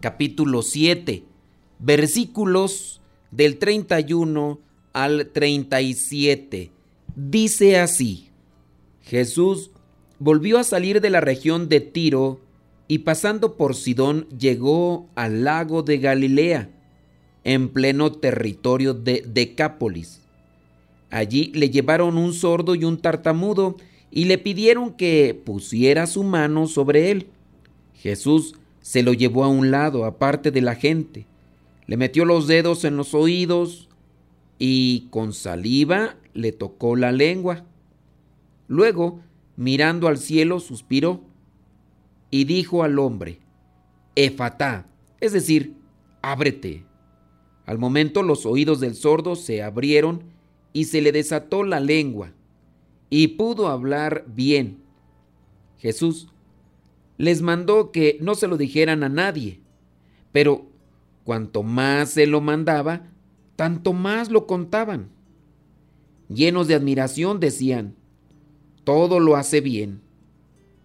capítulo 7, versículos del 31 al 37. Dice así, Jesús volvió a salir de la región de Tiro y pasando por Sidón llegó al lago de Galilea, en pleno territorio de Decápolis. Allí le llevaron un sordo y un tartamudo y le pidieron que pusiera su mano sobre él. Jesús se lo llevó a un lado, aparte de la gente, le metió los dedos en los oídos y con saliva le tocó la lengua. Luego, mirando al cielo, suspiró y dijo al hombre, Efatá, es decir, ábrete. Al momento los oídos del sordo se abrieron y se le desató la lengua y pudo hablar bien. Jesús les mandó que no se lo dijeran a nadie, pero cuanto más se lo mandaba, tanto más lo contaban. Llenos de admiración decían, todo lo hace bien,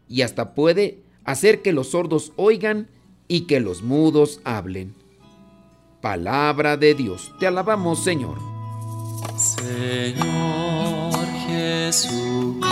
y hasta puede hacer que los sordos oigan y que los mudos hablen. Palabra de Dios, te alabamos Señor. Señor Jesucristo,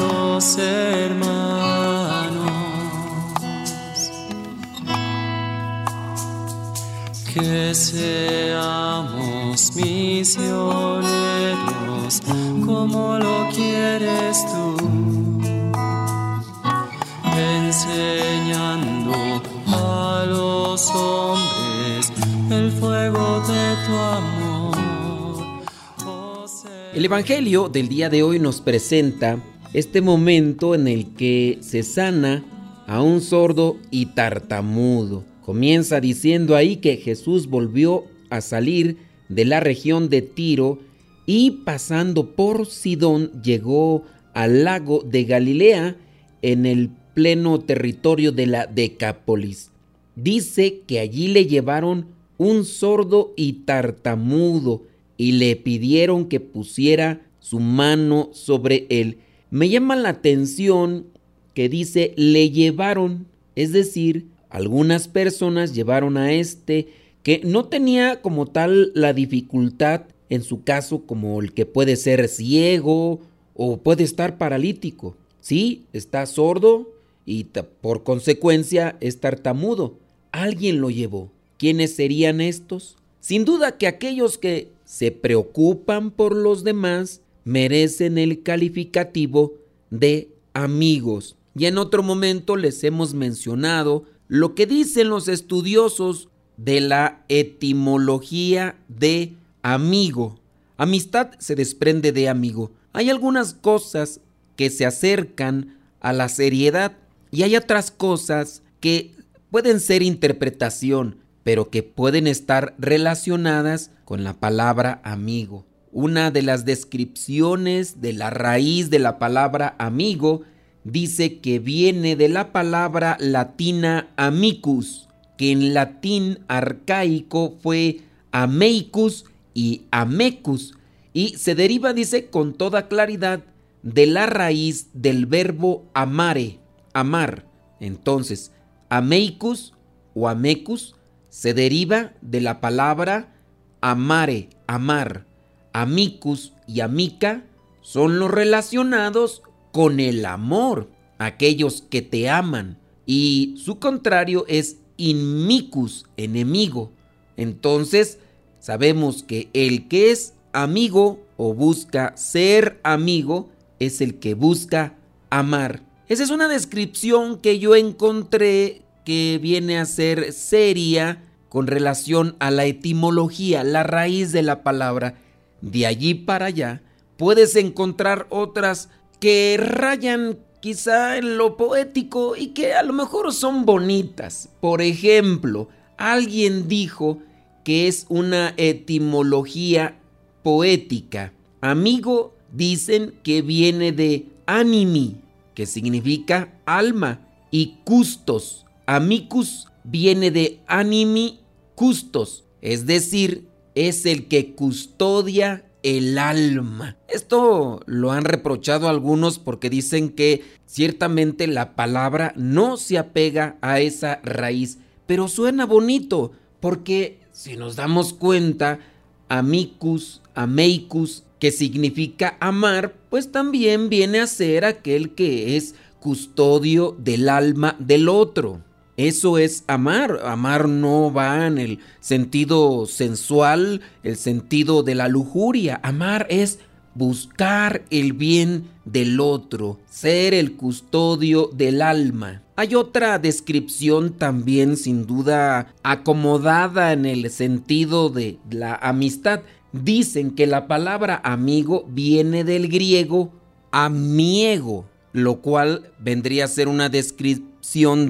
los hermanos. Que seamos misioneros como lo quieres tú, enseñando a los hombres el fuego de tu amor. El Evangelio del día de hoy nos presenta este momento en el que se sana a un sordo y tartamudo. Comienza diciendo ahí que Jesús volvió a salir de la región de Tiro y pasando por Sidón llegó al lago de Galilea en el pleno territorio de la Decápolis. Dice que allí le llevaron un sordo y tartamudo y le pidieron que pusiera su mano sobre él. Me llama la atención que dice le llevaron, es decir, algunas personas llevaron a este que no tenía como tal la dificultad en su caso como el que puede ser ciego o puede estar paralítico. Sí, está sordo y por consecuencia es tartamudo. Alguien lo llevó. ¿Quiénes serían estos? Sin duda que aquellos que se preocupan por los demás merecen el calificativo de amigos. Y en otro momento les hemos mencionado lo que dicen los estudiosos de la etimología de amigo. Amistad se desprende de amigo. Hay algunas cosas que se acercan a la seriedad y hay otras cosas que pueden ser interpretación, pero que pueden estar relacionadas con la palabra amigo. Una de las descripciones de la raíz de la palabra amigo dice que viene de la palabra latina amicus, que en latín arcaico fue ameicus y amecus, y se deriva, dice, con toda claridad de la raíz del verbo amare, amar. Entonces, ameicus o amecus se deriva de la palabra amare, amar. Amicus y amica son los relacionados con el amor, aquellos que te aman. Y su contrario es inmicus, enemigo. Entonces, sabemos que el que es amigo o busca ser amigo es el que busca amar. Esa es una descripción que yo encontré que viene a ser seria con relación a la etimología, la raíz de la palabra. De allí para allá puedes encontrar otras que rayan quizá en lo poético y que a lo mejor son bonitas. Por ejemplo, alguien dijo que es una etimología poética. Amigo dicen que viene de animi, que significa alma, y custos. Amicus viene de animi custos, es decir, es el que custodia el alma. Esto lo han reprochado algunos porque dicen que ciertamente la palabra no se apega a esa raíz, pero suena bonito porque si nos damos cuenta, amicus, ameicus, que significa amar, pues también viene a ser aquel que es custodio del alma del otro. Eso es amar. Amar no va en el sentido sensual, el sentido de la lujuria. Amar es buscar el bien del otro, ser el custodio del alma. Hay otra descripción también sin duda acomodada en el sentido de la amistad. Dicen que la palabra amigo viene del griego amiego, lo cual vendría a ser una descripción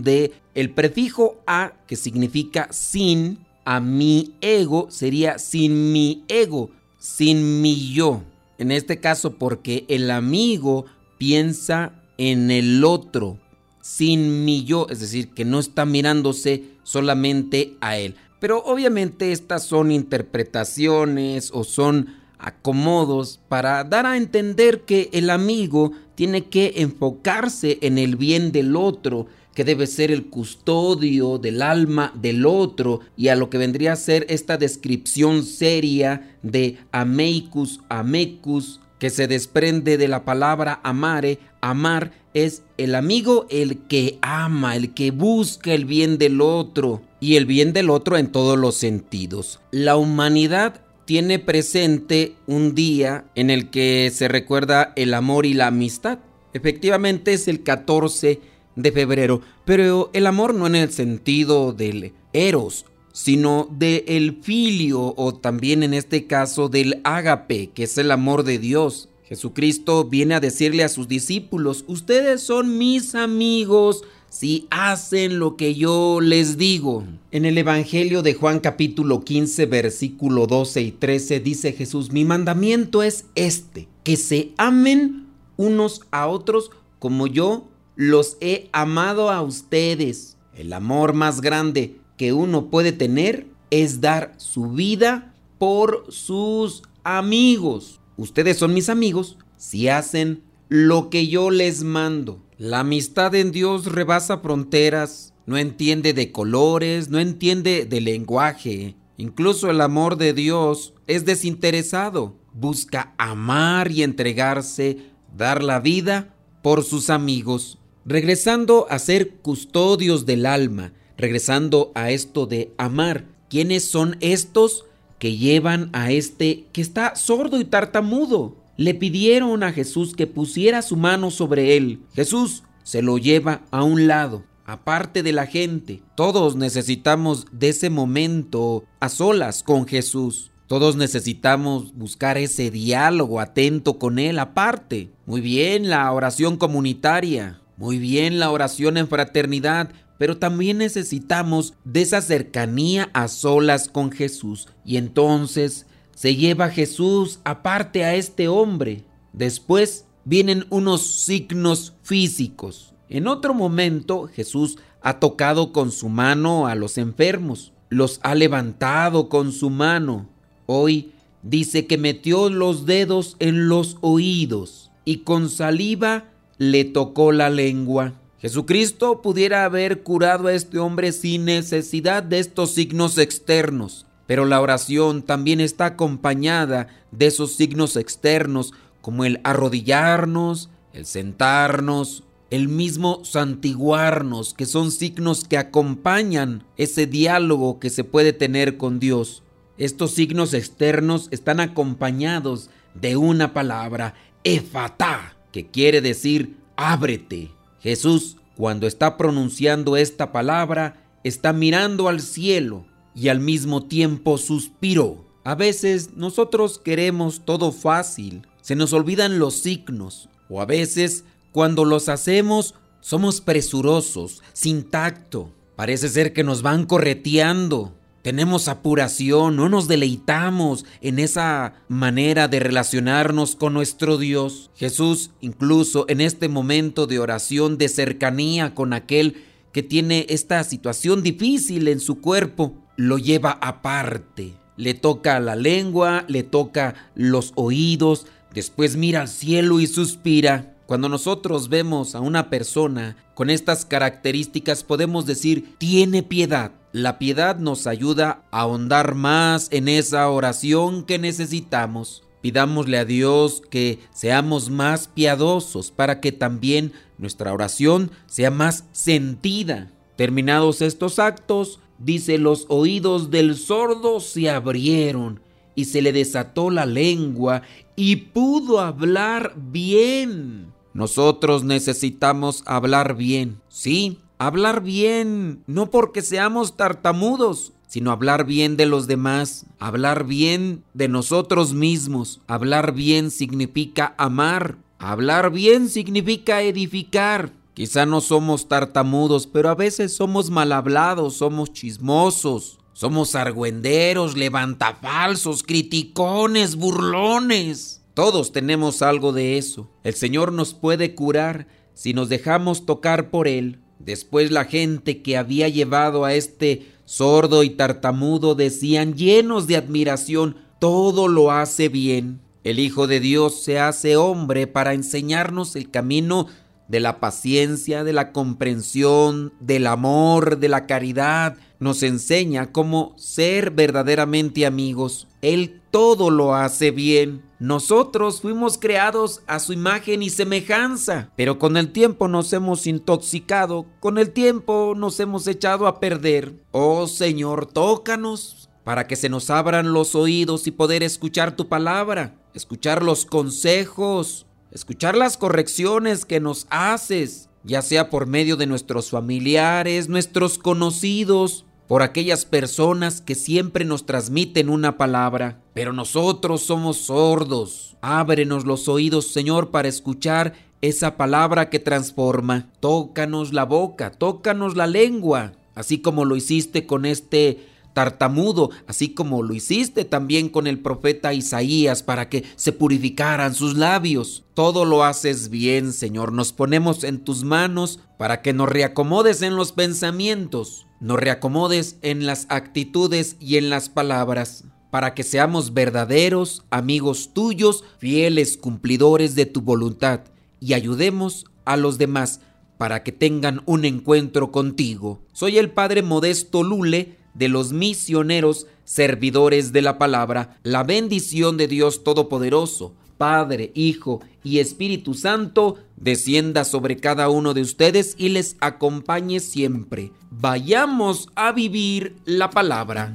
de el prefijo a que significa sin a mi ego sería sin mi ego, sin mi yo. En este caso porque el amigo piensa en el otro, sin mi yo, es decir, que no está mirándose solamente a él. Pero obviamente estas son interpretaciones o son acomodos para dar a entender que el amigo tiene que enfocarse en el bien del otro, que debe ser el custodio del alma del otro y a lo que vendría a ser esta descripción seria de ameicus, amecus, que se desprende de la palabra amare, amar es el amigo el que ama, el que busca el bien del otro y el bien del otro en todos los sentidos. La humanidad tiene presente un día en el que se recuerda el amor y la amistad. Efectivamente es el 14 de febrero, pero el amor no en el sentido del eros, sino del filio o también en este caso del ágape, que es el amor de Dios. Jesucristo viene a decirle a sus discípulos, ustedes son mis amigos si hacen lo que yo les digo. En el Evangelio de Juan capítulo 15 versículo 12 y 13 dice Jesús, mi mandamiento es este, que se amen unos a otros como yo los he amado a ustedes. El amor más grande que uno puede tener es dar su vida por sus amigos. Ustedes son mis amigos si hacen lo que yo les mando. La amistad en Dios rebasa fronteras, no entiende de colores, no entiende de lenguaje. Incluso el amor de Dios es desinteresado. Busca amar y entregarse, dar la vida por sus amigos. Regresando a ser custodios del alma, regresando a esto de amar, ¿quiénes son estos? que llevan a este que está sordo y tartamudo. Le pidieron a Jesús que pusiera su mano sobre él. Jesús se lo lleva a un lado, aparte de la gente. Todos necesitamos de ese momento a solas con Jesús. Todos necesitamos buscar ese diálogo atento con Él aparte. Muy bien la oración comunitaria, muy bien la oración en fraternidad, pero también necesitamos de esa cercanía a solas con Jesús. Y entonces se lleva Jesús aparte a este hombre. Después vienen unos signos físicos. En otro momento Jesús ha tocado con su mano a los enfermos, los ha levantado con su mano. Hoy dice que metió los dedos en los oídos y con saliva le tocó la lengua. Jesucristo pudiera haber curado a este hombre sin necesidad de estos signos externos, pero la oración también está acompañada de esos signos externos como el arrodillarnos, el sentarnos el mismo santiguarnos, que son signos que acompañan ese diálogo que se puede tener con Dios. Estos signos externos están acompañados de una palabra, efatá, que quiere decir ábrete. Jesús, cuando está pronunciando esta palabra, está mirando al cielo y al mismo tiempo suspiró. A veces nosotros queremos todo fácil, se nos olvidan los signos, o a veces cuando los hacemos somos presurosos, sin tacto. Parece ser que nos van correteando. Tenemos apuración, no nos deleitamos en esa manera de relacionarnos con nuestro Dios. Jesús, incluso en este momento de oración, de cercanía con aquel que tiene esta situación difícil en su cuerpo, lo lleva aparte. Le toca la lengua, le toca los oídos, después mira al cielo y suspira. Cuando nosotros vemos a una persona con estas características podemos decir, tiene piedad. La piedad nos ayuda a ahondar más en esa oración que necesitamos. Pidámosle a Dios que seamos más piadosos para que también nuestra oración sea más sentida. Terminados estos actos, dice, los oídos del sordo se abrieron y se le desató la lengua y pudo hablar bien. Nosotros necesitamos hablar bien, sí, hablar bien, no porque seamos tartamudos, sino hablar bien de los demás, hablar bien de nosotros mismos. Hablar bien significa amar, hablar bien significa edificar. Quizá no somos tartamudos, pero a veces somos mal hablados, somos chismosos, somos argüenderos, levantafalsos, criticones, burlones. Todos tenemos algo de eso. El Señor nos puede curar si nos dejamos tocar por Él. Después la gente que había llevado a este sordo y tartamudo decían llenos de admiración, todo lo hace bien. El Hijo de Dios se hace hombre para enseñarnos el camino de la paciencia, de la comprensión, del amor, de la caridad. Nos enseña cómo ser verdaderamente amigos. Él todo lo hace bien. Nosotros fuimos creados a su imagen y semejanza, pero con el tiempo nos hemos intoxicado, con el tiempo nos hemos echado a perder. Oh Señor, tócanos para que se nos abran los oídos y poder escuchar tu palabra, escuchar los consejos, escuchar las correcciones que nos haces, ya sea por medio de nuestros familiares, nuestros conocidos, por aquellas personas que siempre nos transmiten una palabra, pero nosotros somos sordos. Ábrenos los oídos, Señor, para escuchar esa palabra que transforma. Tócanos la boca, tócanos la lengua, así como lo hiciste con este tartamudo, así como lo hiciste también con el profeta Isaías para que se purificaran sus labios. Todo lo haces bien, Señor. Nos ponemos en tus manos para que nos reacomodes en los pensamientos, nos reacomodes en las actitudes y en las palabras, para que seamos verdaderos amigos tuyos, fieles cumplidores de tu voluntad y ayudemos a los demás para que tengan un encuentro contigo. Soy el Padre Modesto Lule, de los misioneros servidores de la palabra, la bendición de Dios Todopoderoso, Padre, Hijo y Espíritu Santo, descienda sobre cada uno de ustedes y les acompañe siempre. Vayamos a vivir la palabra.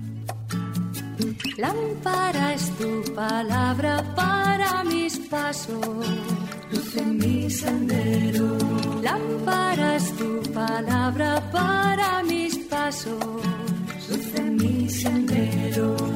Lámpara es tu palabra para mis pasos, luz en mi sendero. Lámpara es tu palabra para mis pasos luz en mi sendero.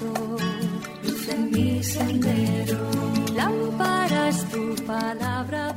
mis pasos, luz en mi sendero. Lámpara es tu palabra